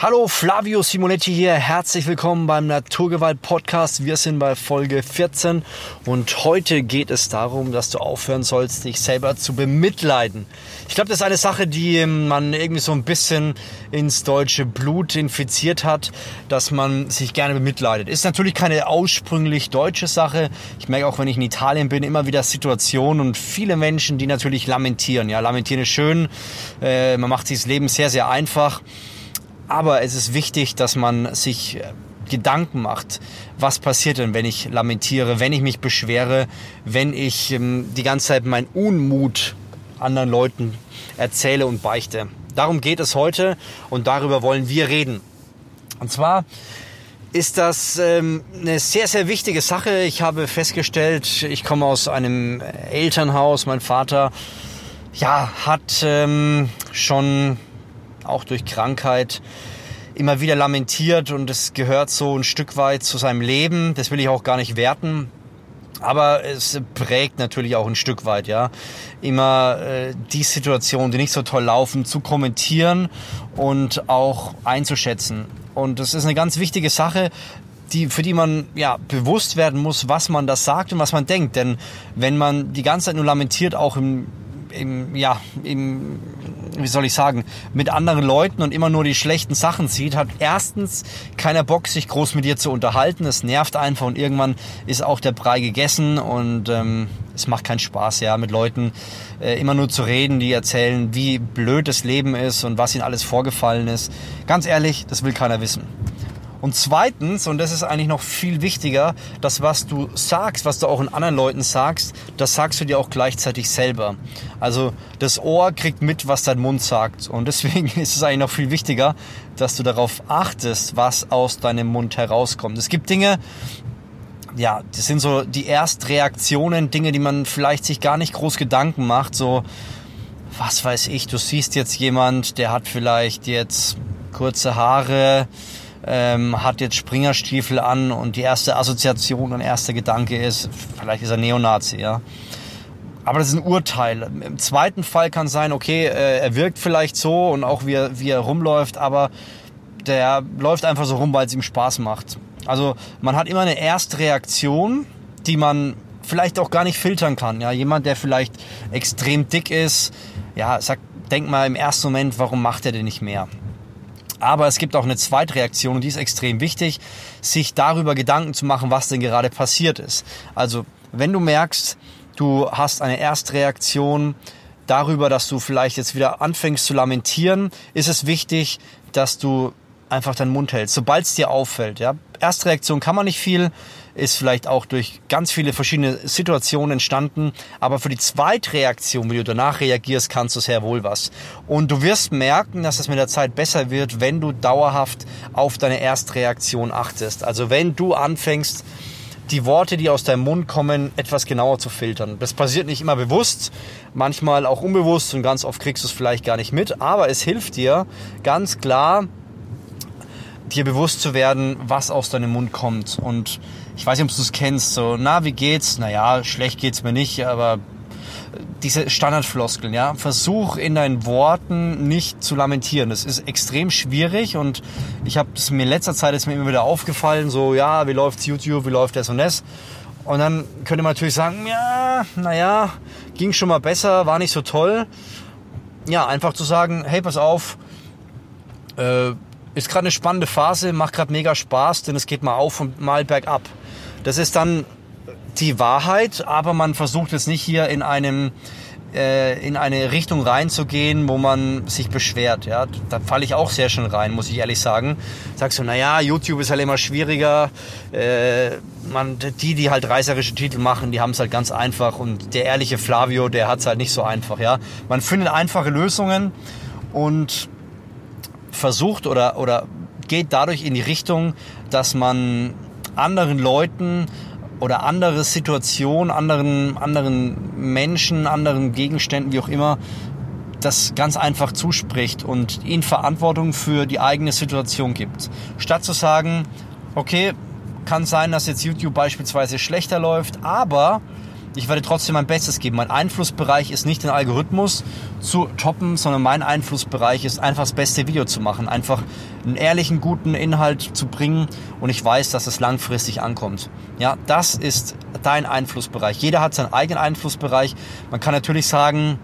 Hallo, Flavio Simonetti hier. Herzlich willkommen beim Naturgewalt Podcast. Wir sind bei Folge 14 und heute geht es darum, dass du aufhören sollst, dich selber zu bemitleiden. Ich glaube, das ist eine Sache, die man irgendwie so ein bisschen ins deutsche Blut infiziert hat, dass man sich gerne bemitleidet. Ist natürlich keine aussprünglich deutsche Sache. Ich merke auch, wenn ich in Italien bin, immer wieder Situationen und viele Menschen, die natürlich lamentieren. Ja, lamentieren ist schön. Äh, man macht sich das Leben sehr, sehr einfach. Aber es ist wichtig, dass man sich äh, Gedanken macht, was passiert denn, wenn ich lamentiere, wenn ich mich beschwere, wenn ich ähm, die ganze Zeit meinen Unmut anderen Leuten erzähle und beichte. Darum geht es heute und darüber wollen wir reden. Und zwar ist das ähm, eine sehr, sehr wichtige Sache. Ich habe festgestellt, ich komme aus einem Elternhaus. Mein Vater ja, hat ähm, schon auch durch Krankheit immer wieder lamentiert und es gehört so ein Stück weit zu seinem Leben. Das will ich auch gar nicht werten. Aber es prägt natürlich auch ein Stück weit, ja. Immer äh, die Situationen, die nicht so toll laufen, zu kommentieren und auch einzuschätzen. Und das ist eine ganz wichtige Sache, die, für die man ja bewusst werden muss, was man das sagt und was man denkt. Denn wenn man die ganze Zeit nur lamentiert, auch im im, ja, im, wie soll ich sagen, mit anderen Leuten und immer nur die schlechten Sachen sieht, hat erstens keiner Bock, sich groß mit dir zu unterhalten. Es nervt einfach und irgendwann ist auch der Brei gegessen und ähm, es macht keinen Spaß, ja, mit Leuten äh, immer nur zu reden, die erzählen, wie blöd das Leben ist und was ihnen alles vorgefallen ist. Ganz ehrlich, das will keiner wissen. Und zweitens, und das ist eigentlich noch viel wichtiger, das, was du sagst, was du auch in anderen Leuten sagst, das sagst du dir auch gleichzeitig selber. Also das Ohr kriegt mit, was dein Mund sagt. Und deswegen ist es eigentlich noch viel wichtiger, dass du darauf achtest, was aus deinem Mund herauskommt. Es gibt Dinge, ja, das sind so die Erstreaktionen, Dinge, die man vielleicht sich gar nicht groß Gedanken macht. So, was weiß ich, du siehst jetzt jemand, der hat vielleicht jetzt kurze Haare, ähm, hat jetzt Springerstiefel an und die erste Assoziation und erster Gedanke ist, vielleicht ist er Neonazi, ja. Aber das ist ein Urteil. Im zweiten Fall kann sein, okay, äh, er wirkt vielleicht so und auch wie er, wie er rumläuft, aber der läuft einfach so rum, weil es ihm Spaß macht. Also man hat immer eine Erstreaktion, die man vielleicht auch gar nicht filtern kann. Ja, jemand, der vielleicht extrem dick ist, ja, sagt, denk mal im ersten Moment, warum macht er denn nicht mehr? Aber es gibt auch eine Zweitreaktion und die ist extrem wichtig, sich darüber Gedanken zu machen, was denn gerade passiert ist. Also wenn du merkst, du hast eine Erstreaktion darüber, dass du vielleicht jetzt wieder anfängst zu lamentieren, ist es wichtig, dass du einfach deinen Mund hältst, sobald es dir auffällt. Ja? Erstreaktion kann man nicht viel, ist vielleicht auch durch ganz viele verschiedene Situationen entstanden. Aber für die Zweitreaktion, wie du danach reagierst, kannst du sehr wohl was. Und du wirst merken, dass es mit der Zeit besser wird, wenn du dauerhaft auf deine Erstreaktion achtest. Also wenn du anfängst, die Worte, die aus deinem Mund kommen, etwas genauer zu filtern. Das passiert nicht immer bewusst, manchmal auch unbewusst und ganz oft kriegst du es vielleicht gar nicht mit, aber es hilft dir ganz klar, dir bewusst zu werden, was aus deinem Mund kommt. Und ich weiß nicht, ob du es kennst, so, na, wie geht's? Naja, schlecht geht's mir nicht, aber diese Standardfloskeln, ja. Versuch in deinen Worten nicht zu lamentieren. Das ist extrem schwierig und ich habe das mir in letzter Zeit ist mir immer wieder aufgefallen, so, ja, wie läuft's YouTube, wie läuft das und das. Und dann könnte man natürlich sagen, ja, naja, ging schon mal besser, war nicht so toll. Ja, einfach zu sagen, hey, pass auf, äh, ist gerade eine spannende Phase, macht gerade mega Spaß, denn es geht mal auf und mal bergab. Das ist dann die Wahrheit, aber man versucht jetzt nicht hier in einem äh, in eine Richtung reinzugehen, wo man sich beschwert. Ja, da falle ich auch sehr schön rein, muss ich ehrlich sagen. Sagst du, na ja, YouTube ist halt immer schwieriger. Äh, man, die, die halt reißerische Titel machen, die haben es halt ganz einfach und der ehrliche Flavio, der hat es halt nicht so einfach. Ja, man findet einfache Lösungen und versucht oder, oder geht dadurch in die Richtung, dass man anderen Leuten oder andere Situationen, anderen, anderen Menschen, anderen Gegenständen, wie auch immer, das ganz einfach zuspricht und ihnen Verantwortung für die eigene Situation gibt. Statt zu sagen, okay, kann sein, dass jetzt YouTube beispielsweise schlechter läuft, aber ich werde trotzdem mein Bestes geben. Mein Einflussbereich ist nicht den Algorithmus zu toppen, sondern mein Einflussbereich ist einfach das beste Video zu machen, einfach einen ehrlichen, guten Inhalt zu bringen und ich weiß, dass es langfristig ankommt. Ja, das ist dein Einflussbereich. Jeder hat seinen eigenen Einflussbereich. Man kann natürlich sagen,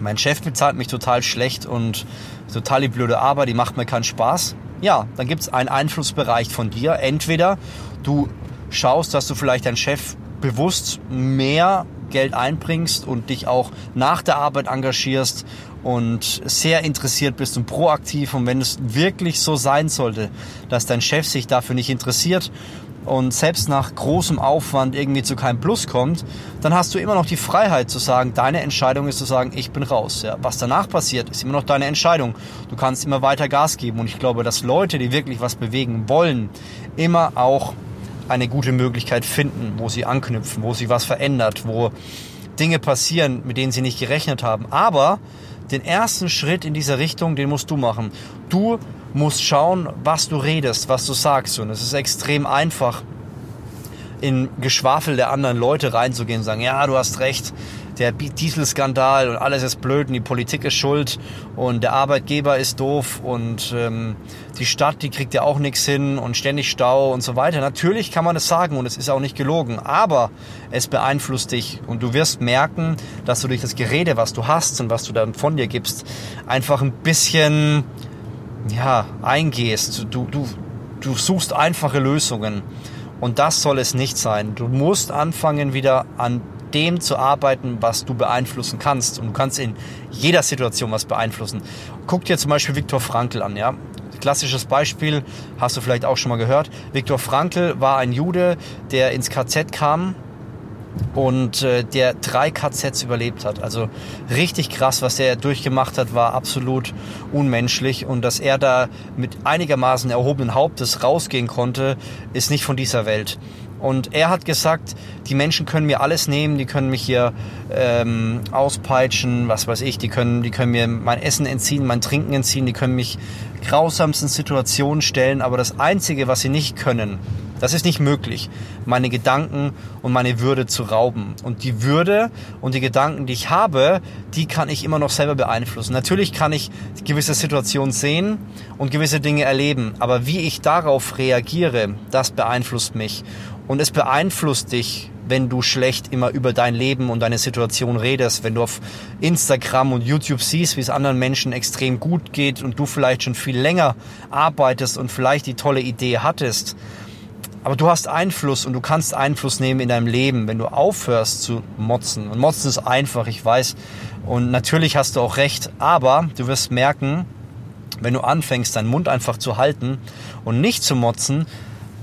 mein Chef bezahlt mich total schlecht und total die blöde Arbeit, die macht mir keinen Spaß. Ja, dann gibt es einen Einflussbereich von dir. Entweder du schaust, dass du vielleicht deinen Chef bewusst mehr Geld einbringst und dich auch nach der Arbeit engagierst und sehr interessiert bist und proaktiv. Und wenn es wirklich so sein sollte, dass dein Chef sich dafür nicht interessiert und selbst nach großem Aufwand irgendwie zu keinem Plus kommt, dann hast du immer noch die Freiheit zu sagen, deine Entscheidung ist zu sagen, ich bin raus. Ja, was danach passiert, ist immer noch deine Entscheidung. Du kannst immer weiter Gas geben und ich glaube, dass Leute, die wirklich was bewegen wollen, immer auch eine gute Möglichkeit finden, wo sie anknüpfen, wo sie was verändert, wo Dinge passieren, mit denen sie nicht gerechnet haben. Aber den ersten Schritt in diese Richtung, den musst du machen. Du musst schauen, was du redest, was du sagst. Und es ist extrem einfach, in Geschwafel der anderen Leute reinzugehen und sagen, ja, du hast recht, der Dieselskandal und alles ist blöd und die Politik ist schuld und der Arbeitgeber ist doof und ähm, die Stadt, die kriegt ja auch nichts hin und ständig Stau und so weiter. Natürlich kann man es sagen und es ist auch nicht gelogen, aber es beeinflusst dich und du wirst merken, dass du durch das Gerede, was du hast und was du dann von dir gibst, einfach ein bisschen ja, eingehst. Du, du, du suchst einfache Lösungen. Und das soll es nicht sein. Du musst anfangen, wieder an dem zu arbeiten, was du beeinflussen kannst. Und du kannst in jeder Situation was beeinflussen. Guck dir zum Beispiel Viktor Frankl an, ja. Klassisches Beispiel, hast du vielleicht auch schon mal gehört. Viktor Frankl war ein Jude, der ins KZ kam und äh, der drei KZs überlebt hat. Also richtig krass, was er durchgemacht hat, war absolut unmenschlich und dass er da mit einigermaßen erhobenen Hauptes rausgehen konnte, ist nicht von dieser Welt. Und er hat gesagt, die Menschen können mir alles nehmen, die können mich hier ähm, auspeitschen, was weiß ich, die können, die können mir mein Essen entziehen, mein Trinken entziehen, die können mich grausamsten Situationen stellen, aber das Einzige, was sie nicht können, das ist nicht möglich, meine Gedanken und meine Würde zu rauben. Und die Würde und die Gedanken, die ich habe, die kann ich immer noch selber beeinflussen. Natürlich kann ich gewisse Situationen sehen und gewisse Dinge erleben, aber wie ich darauf reagiere, das beeinflusst mich. Und es beeinflusst dich, wenn du schlecht immer über dein Leben und deine Situation redest, wenn du auf Instagram und YouTube siehst, wie es anderen Menschen extrem gut geht und du vielleicht schon viel länger arbeitest und vielleicht die tolle Idee hattest aber du hast Einfluss und du kannst Einfluss nehmen in deinem Leben, wenn du aufhörst zu motzen. Und motzen ist einfach, ich weiß. Und natürlich hast du auch recht, aber du wirst merken, wenn du anfängst, deinen Mund einfach zu halten und nicht zu motzen,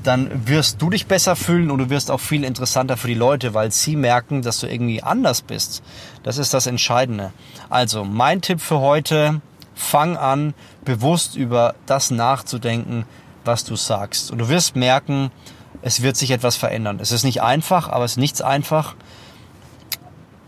dann wirst du dich besser fühlen und du wirst auch viel interessanter für die Leute, weil sie merken, dass du irgendwie anders bist. Das ist das Entscheidende. Also, mein Tipp für heute, fang an, bewusst über das nachzudenken, was du sagst. Und du wirst merken, es wird sich etwas verändern. Es ist nicht einfach, aber es ist nichts einfach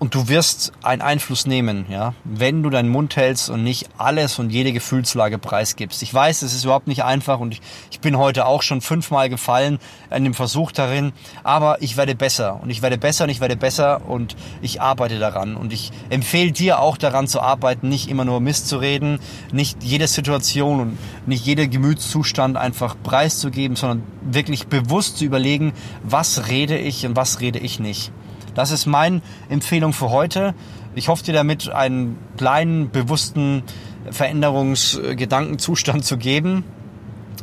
und du wirst einen Einfluss nehmen, ja, wenn du deinen Mund hältst und nicht alles und jede Gefühlslage preisgibst. Ich weiß, es ist überhaupt nicht einfach und ich, ich bin heute auch schon fünfmal gefallen an dem Versuch darin, aber ich werde besser und ich werde besser und ich werde besser und ich arbeite daran und ich empfehle dir auch daran zu arbeiten, nicht immer nur Mist zu reden, nicht jede Situation und nicht jeder Gemütszustand einfach preiszugeben, sondern wirklich bewusst zu überlegen, was rede ich und was rede ich nicht. Das ist meine Empfehlung für heute. Ich hoffe dir damit einen kleinen, bewussten Veränderungsgedankenzustand zu geben.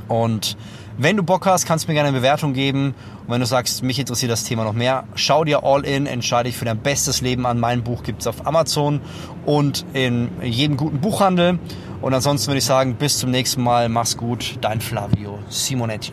Und wenn du Bock hast, kannst du mir gerne eine Bewertung geben. Und wenn du sagst, mich interessiert das Thema noch mehr, schau dir All In, entscheide dich für dein bestes Leben an. Mein Buch gibt es auf Amazon und in jedem guten Buchhandel. Und ansonsten würde ich sagen, bis zum nächsten Mal. Mach's gut. Dein Flavio Simonetti.